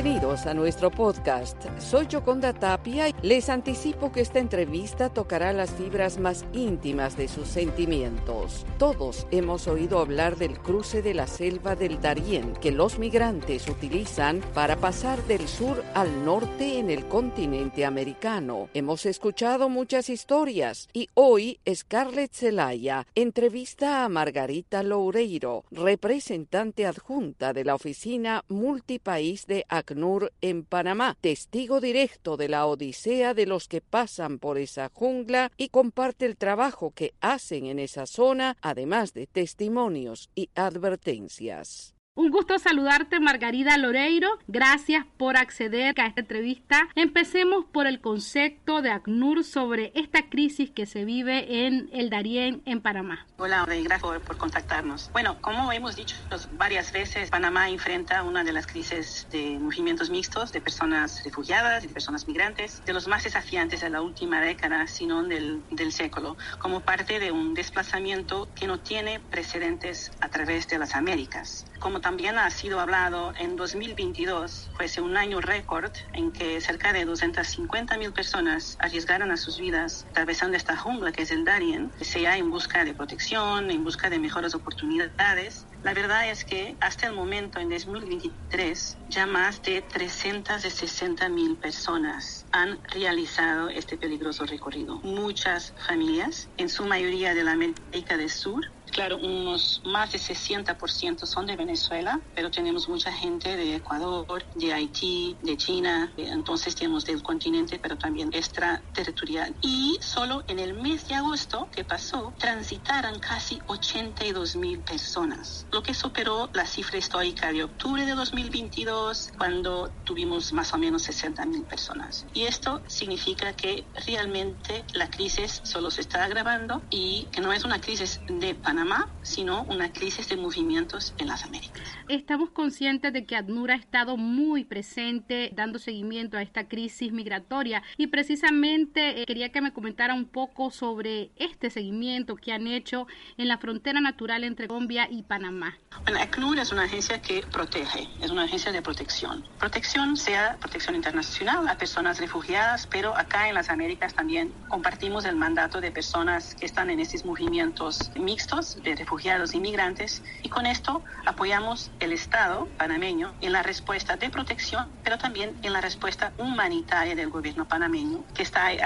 Bienvenidos a nuestro podcast. Soy Yoconda Tapia y les anticipo que esta entrevista tocará las fibras más íntimas de sus sentimientos. Todos hemos oído hablar del cruce de la selva del Darién que los migrantes utilizan para pasar del sur al norte en el continente americano. Hemos escuchado muchas historias y hoy Scarlett Zelaya entrevista a Margarita Loureiro, representante adjunta de la oficina multipaís de ACNUR en Panamá, testigo directo de la odisea de los que pasan por esa jungla y comparte el trabajo que hacen en esa zona, además de testimonios y advertencias. Un gusto saludarte, Margarida Loreiro. Gracias por acceder a esta entrevista. Empecemos por el concepto de ACNUR sobre esta crisis que se vive en el Darién, en Panamá. Hola, gracias por, contactarnos. Bueno, como hemos dicho varias veces, Panamá enfrenta una de las crisis de movimientos mixtos de personas refugiadas y de personas migrantes, de los más desafiantes de la última década, sino del, del século, como parte de un desplazamiento que no tiene precedentes a través de las Américas. Como también ha sido hablado, en 2022 fue un año récord en que cerca de 250 mil personas arriesgaron a sus vidas atravesando esta jungla que es el Darien, sea en busca de protección, en busca de mejores oportunidades. La verdad es que hasta el momento, en 2023, ya más de 360 mil personas han realizado este peligroso recorrido. Muchas familias, en su mayoría de la América del Sur, Claro, unos más de 60% son de Venezuela, pero tenemos mucha gente de Ecuador, de Haití, de China, entonces tenemos del continente, pero también extraterritorial. Y solo en el mes de agosto que pasó, transitaron casi 82 mil personas, lo que superó la cifra histórica de octubre de 2022, cuando tuvimos más o menos 60 mil personas. Y esto significa que realmente la crisis solo se está agravando y que no es una crisis de Panamá sino una crisis de movimientos en las Américas. Estamos conscientes de que ADNUR ha estado muy presente dando seguimiento a esta crisis migratoria y precisamente eh, quería que me comentara un poco sobre este seguimiento que han hecho en la frontera natural entre Colombia y Panamá. Bueno, ACNUR es una agencia que protege, es una agencia de protección. Protección sea protección internacional a personas refugiadas, pero acá en las Américas también compartimos el mandato de personas que están en estos movimientos mixtos de refugiados inmigrantes y con esto apoyamos el Estado panameño en la respuesta de protección, pero también en la respuesta humanitaria del gobierno panameño que está eh,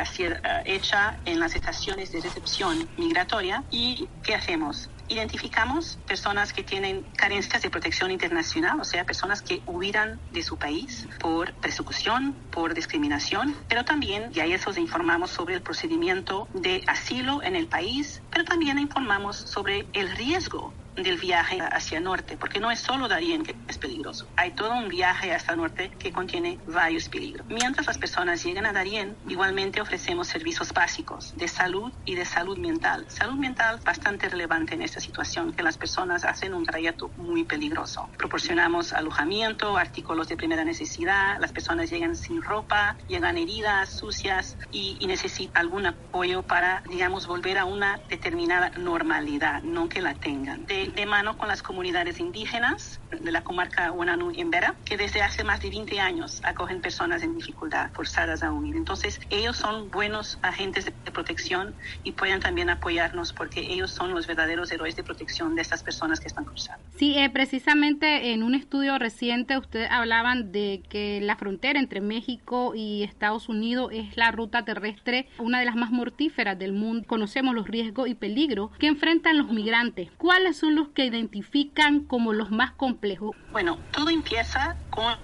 hecha en las estaciones de recepción migratoria. ¿Y qué hacemos? Identificamos personas que tienen carencias de protección internacional, o sea, personas que huirán de su país por persecución, por discriminación, pero también ya eso informamos sobre el procedimiento de asilo en el país, pero también informamos sobre el riesgo del viaje hacia el norte, porque no es solo Darien que es peligroso, hay todo un viaje hasta el norte que contiene varios peligros. Mientras las personas llegan a Darien, igualmente ofrecemos servicios básicos de salud y de salud mental. Salud mental bastante relevante en esta situación, que las personas hacen un trayecto muy peligroso. Proporcionamos alojamiento, artículos de primera necesidad, las personas llegan sin ropa, llegan heridas, sucias y, y necesitan algún apoyo para, digamos, volver a una determinada normalidad, no que la tengan. De de, mano con las comunidades indígenas de la comarca Wananu y Embera, que desde hace más de 20 años acogen personas en dificultad forzadas a huir. Entonces, ellos son buenos agentes de protección y pueden también apoyarnos porque ellos son los verdaderos héroes de protección de estas personas que están cruzando. Sí, eh, precisamente en un estudio reciente ustedes hablaban de que la frontera entre México y Estados Unidos es la ruta terrestre, una de las más mortíferas del mundo. Conocemos los riesgos y peligros que enfrentan los migrantes. ¿Cuáles son los que identifican como los más complejos? Bueno, todo empieza con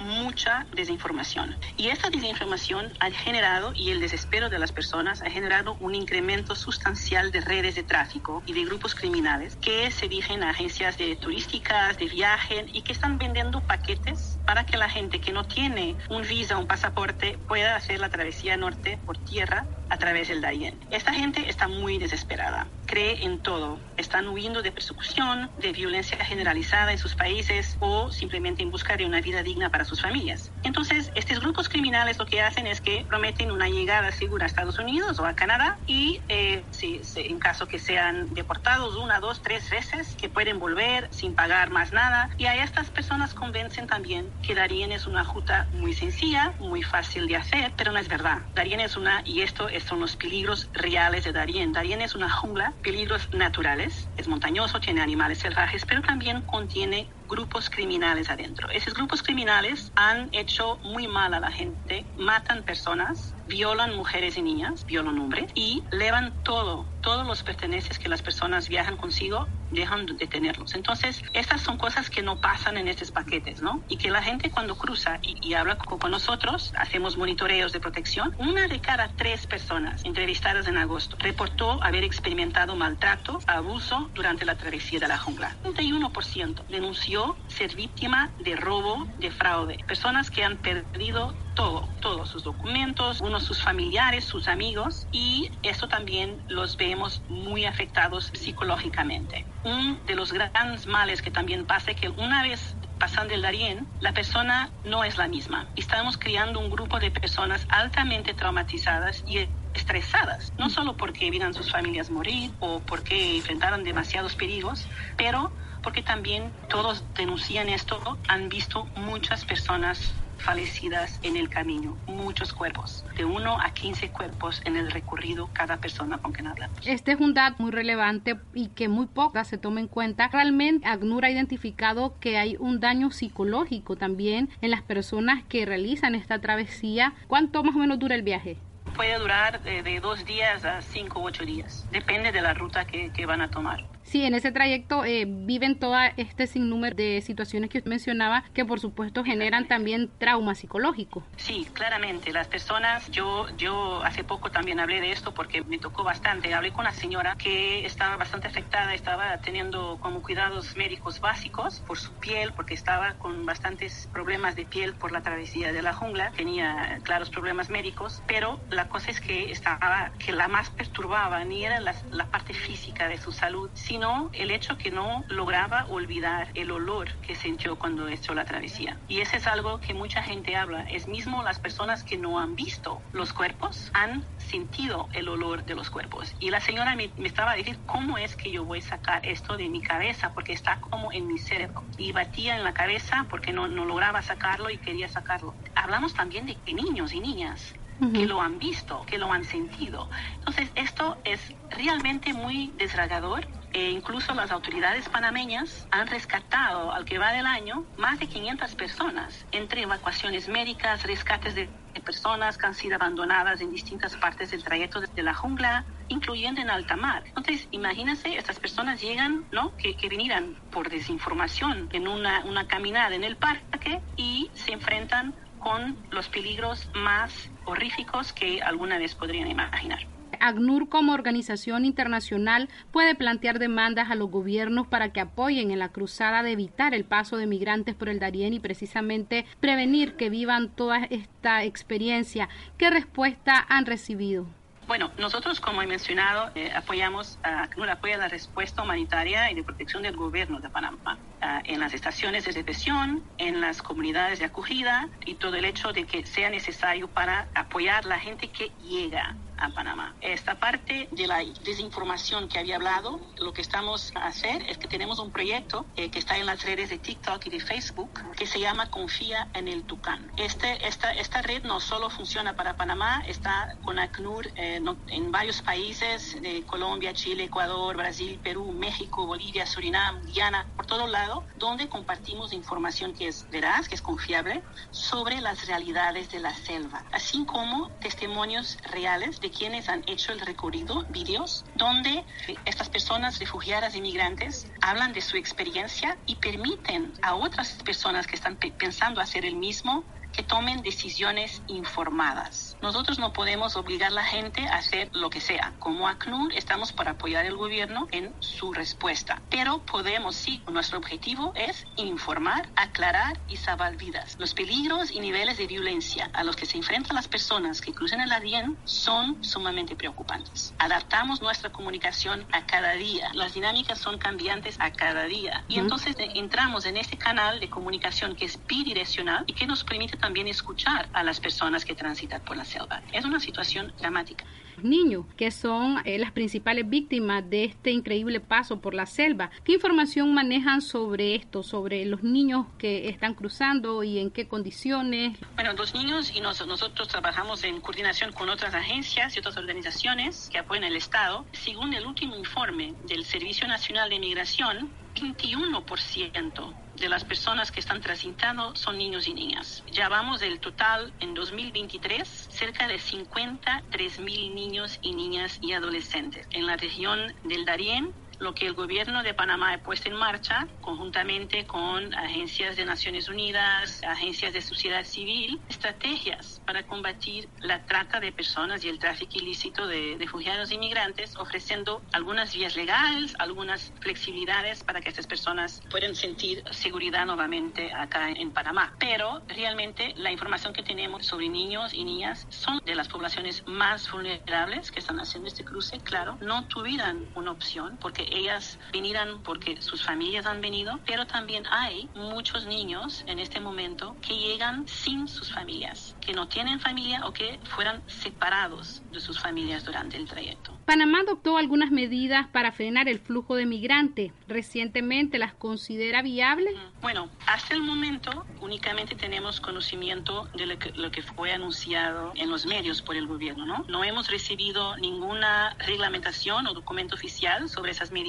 mucha desinformación. Y esta desinformación ha generado, y el desespero de las personas, ha generado un incremento sustancial de redes de tráfico y de grupos criminales que se dirigen a agencias de turísticas, de viaje y que están vendiendo paquetes para que la gente que no tiene un visa, un pasaporte, pueda hacer la travesía norte por tierra a través del Darién. Esta gente está muy desesperada, cree en todo, están huyendo de persecución, de violencia generalizada en sus países o simplemente en busca de una vida digna para sus familias. Entonces, estos grupos criminales lo que hacen es que prometen una llegada segura a Estados Unidos o a Canadá y eh, si, en caso que sean deportados una, dos, tres veces, que pueden volver sin pagar más nada. Y a estas personas convencen también que Darien es una ruta muy sencilla, muy fácil de hacer, pero no es verdad. Darien es una, y esto son los peligros reales de Darien. Darien es una jungla, peligros naturales, es montañoso, tiene animales salvajes, pero también contiene grupos criminales adentro. Esos grupos criminales han hecho muy mal a la gente, matan personas, violan mujeres y niñas, violan hombres y llevan todo, todos los perteneces que las personas viajan consigo, dejan de tenerlos. Entonces, estas son cosas que no pasan en estos paquetes, ¿no? Y que la gente cuando cruza y, habla con, nosotros, hacemos monitoreos de protección, una de cada tres personas entrevistadas en agosto reportó haber experimentado maltrato, abuso durante la travesía de la jungla. 31% denunció ser víctima de robo, de fraude. Personas que han perdido todo, todos sus documentos, unos sus familiares, sus amigos, y eso también los vemos muy afectados psicológicamente. Un de los grandes males que también pasa es que una vez pasando el Darién, la persona no es la misma. Estamos creando un grupo de personas altamente traumatizadas y estresadas, no solo porque vieran sus familias morir o porque enfrentaron demasiados peligros, pero porque también todos denuncian esto, han visto muchas personas fallecidas en el camino, muchos cuerpos, de 1 a 15 cuerpos en el recorrido cada persona con quien hablamos. Este es un dato muy relevante y que muy poca se toma en cuenta. Realmente ACNUR ha identificado que hay un daño psicológico también en las personas que realizan esta travesía. ¿Cuánto más o menos dura el viaje? Puede durar de, dos días a cinco u ocho días, depende de la ruta que, que van a tomar. Sí, en ese trayecto eh, viven todo este sinnúmero de situaciones que usted mencionaba que por supuesto generan también trauma psicológico. Sí, claramente. Las personas, yo, yo hace poco también hablé de esto porque me tocó bastante. Hablé con una señora que estaba bastante afectada, estaba teniendo como cuidados médicos básicos por su piel, porque estaba con bastantes problemas de piel por la travesía de la jungla, tenía claros problemas médicos, pero la cosa es que estaba, que la más perturbaba ni era la, la parte física de su salud, sino sino el hecho que no lograba olvidar el olor que sintió cuando hizo la travesía. Y ese es algo que mucha gente habla. Es mismo las personas que no han visto los cuerpos han sentido el olor de los cuerpos. Y la señora me, estaba diciendo, ¿cómo es que yo voy a sacar esto de mi cabeza? Porque está como en mi cerebro. Y batía en la cabeza porque no, no lograba sacarlo y quería sacarlo. Hablamos también de niños y niñas que lo han visto, que lo han sentido. Entonces, esto es realmente muy desragador e incluso las autoridades panameñas han rescatado al que va del año más de 500 personas entre evacuaciones médicas, rescates de personas que han sido abandonadas en distintas partes del trayecto de la jungla, incluyendo en alta mar. Entonces, imagínense, estas personas llegan, ¿no? Que, que vinieran por desinformación en una, una caminada en el parque y se enfrentan con los peligros más horríficos que alguna vez podrían imaginar. ACNUR como organización internacional puede plantear demandas a los gobiernos para que apoyen en la cruzada de evitar el paso de migrantes por el Darién y precisamente prevenir que vivan toda esta experiencia. ¿Qué respuesta han recibido? Bueno, nosotros, como he mencionado, eh, apoyamos, a ACNUR apoya la respuesta humanitaria y de protección del gobierno de Panamá en las estaciones de detención, en las comunidades de acogida y todo el hecho de que sea necesario para apoyar la gente que llega a Panamá. Esta parte de la desinformación que había hablado, lo que estamos a hacer es que tenemos un proyecto eh, que está en las redes de TikTok y de Facebook que se llama Confía en el Tucán. Este, esta, esta red no solo funciona para Panamá, está con ACNUR eh, en varios países de Colombia, Chile, Ecuador, Brasil, Perú, México, Bolivia, Surinam, Guyana, por todo lado, donde compartimos información que es veraz, que es confiable, sobre las realidades de la selva, así como testimonios reales de quienes han hecho el recorrido, vídeos, donde estas personas refugiadas y migrantes hablan de su experiencia y permiten a otras personas que están pensando hacer el mismo que tomen decisiones informadas. Nosotros no podemos obligar a la gente a hacer lo que sea. Como ACNUR estamos para apoyar al gobierno en su respuesta, pero podemos sí, nuestro objetivo es informar, aclarar y salvar vidas. Los peligros y niveles de violencia a los que se enfrentan las personas que cruzan el ADN son sumamente preocupantes. Adaptamos nuestra comunicación a cada día. Las dinámicas son cambiantes a cada día. Y entonces eh, entramos en este canal de comunicación que es bidireccional y que nos permite también escuchar a las personas que transitan por la selva. Es una situación dramática niños, que son eh, las principales víctimas de este increíble paso por la selva. ¿Qué información manejan sobre esto, sobre los niños que están cruzando y en qué condiciones? Bueno, los niños y nosotros trabajamos en coordinación con otras agencias y otras organizaciones que apoyan el Estado. Según el último informe del Servicio Nacional de Migración, 21% de las personas que están transitando son niños y niñas. Ya vamos del total en 2023, cerca de 53 mil niños y niñas y adolescentes. En la región del Darién, lo que el gobierno de Panamá ha puesto en marcha, conjuntamente con agencias de Naciones Unidas, agencias de sociedad civil, estrategias para combatir la trata de personas y el tráfico ilícito de refugiados e inmigrantes, ofreciendo algunas vías legales, algunas flexibilidades para que estas personas puedan sentir seguridad nuevamente acá en Panamá. Pero realmente la información que tenemos sobre niños y niñas son de las poblaciones más vulnerables que están haciendo este cruce, claro, no tuvieran una opción porque ellas vinieran porque sus familias han venido, pero también hay muchos niños en este momento que llegan sin sus familias, que no tienen familia o que fueran separados de sus familias durante el trayecto. Panamá adoptó algunas medidas para frenar el flujo de migrantes. ¿Recientemente las considera viables? Bueno, hasta el momento únicamente tenemos conocimiento de lo que, lo que fue anunciado en los medios por el gobierno, ¿no? No hemos recibido ninguna reglamentación o documento oficial sobre esas medidas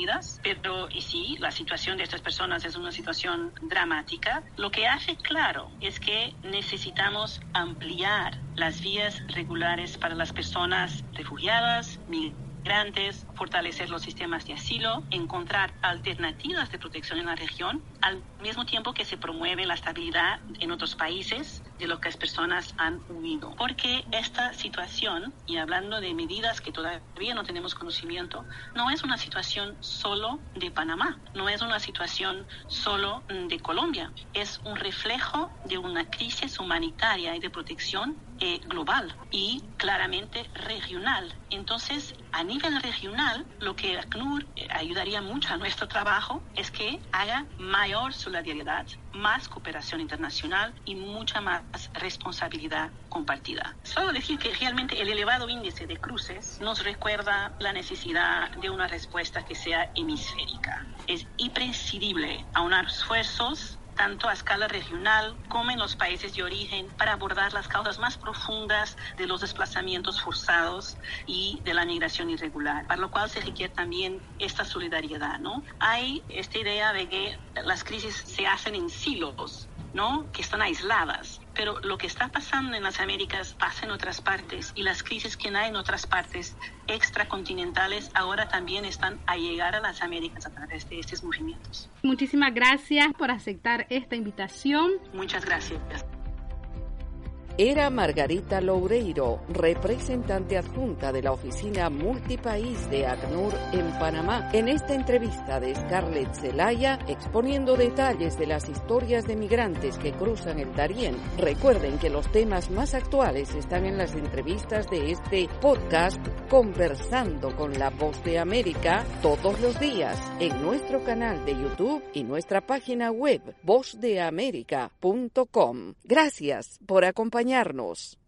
pero y sí, la situación de estas personas es una situación dramática. Lo que hace claro es que necesitamos ampliar las vías regulares para las personas refugiadas, migrantes, fortalecer los sistemas de asilo, encontrar alternativas de protección en la región, al mismo tiempo que se promueve la estabilidad en otros países de lo que las personas han huido. Porque esta situación, y hablando de medidas que todavía no tenemos conocimiento, no es una situación solo de Panamá, no es una situación solo de Colombia, es un reflejo de una crisis humanitaria y de protección eh, global y claramente regional. Entonces, a nivel regional, lo que ACNUR eh, ayudaría mucho a nuestro trabajo es que haga mayor solidaridad, más cooperación internacional y mucha más responsabilidad compartida. Solo decir que realmente el elevado índice de cruces nos recuerda la necesidad de una respuesta que sea hemisférica. Es imprescindible aunar esfuerzos tanto a escala regional como en los países de origen para abordar las causas más profundas de los desplazamientos forzados y de la migración irregular, para lo cual se requiere también esta solidaridad, ¿no? Hay esta idea de que las crisis se hacen en silos, ¿no? Que están aisladas. Pero lo que está pasando en las Américas pasa en otras partes y las crisis que hay en otras partes extracontinentales ahora también están a llegar a las Américas a través de estos movimientos. Muchísimas gracias por aceptar esta invitación. Muchas gracias era Margarita Loureiro, representante adjunta de la oficina multipaís de ACNUR en Panamá, en esta entrevista de Scarlett Zelaya exponiendo detalles de las historias de migrantes que cruzan el Darién. Recuerden que los temas más actuales están en las entrevistas de este podcast Conversando con la Voz de América todos los días en nuestro canal de YouTube y nuestra página web vozdeamerica.com. Gracias por acompañarnos acompañarnos.